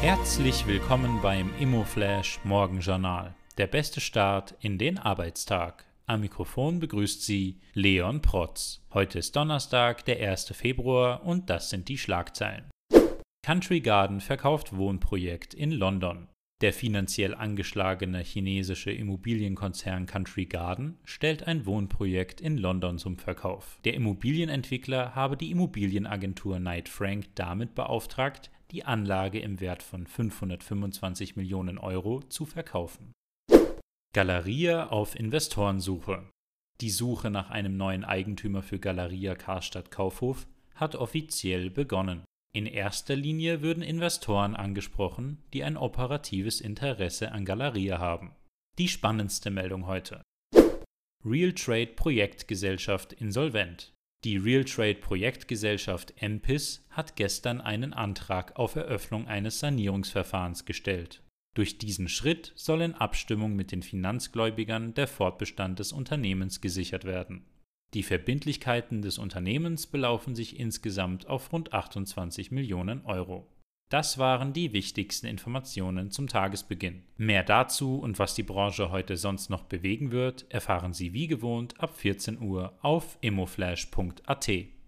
Herzlich willkommen beim Immoflash Morgenjournal. Der beste Start in den Arbeitstag. Am Mikrofon begrüßt Sie Leon Protz. Heute ist Donnerstag, der 1. Februar und das sind die Schlagzeilen. Country Garden verkauft Wohnprojekt in London. Der finanziell angeschlagene chinesische Immobilienkonzern Country Garden stellt ein Wohnprojekt in London zum Verkauf. Der Immobilienentwickler habe die Immobilienagentur Knight Frank damit beauftragt, die Anlage im Wert von 525 Millionen Euro zu verkaufen. Galeria auf Investorensuche. Die Suche nach einem neuen Eigentümer für Galeria Karstadt Kaufhof hat offiziell begonnen. In erster Linie würden Investoren angesprochen, die ein operatives Interesse an Galeria haben. Die spannendste Meldung heute. Real Trade Projektgesellschaft insolvent. Die Realtrade Projektgesellschaft MPIS hat gestern einen Antrag auf Eröffnung eines Sanierungsverfahrens gestellt. Durch diesen Schritt soll in Abstimmung mit den Finanzgläubigern der Fortbestand des Unternehmens gesichert werden. Die Verbindlichkeiten des Unternehmens belaufen sich insgesamt auf rund 28 Millionen Euro. Das waren die wichtigsten Informationen zum Tagesbeginn. Mehr dazu und was die Branche heute sonst noch bewegen wird, erfahren Sie wie gewohnt ab 14 Uhr auf immoflash.at.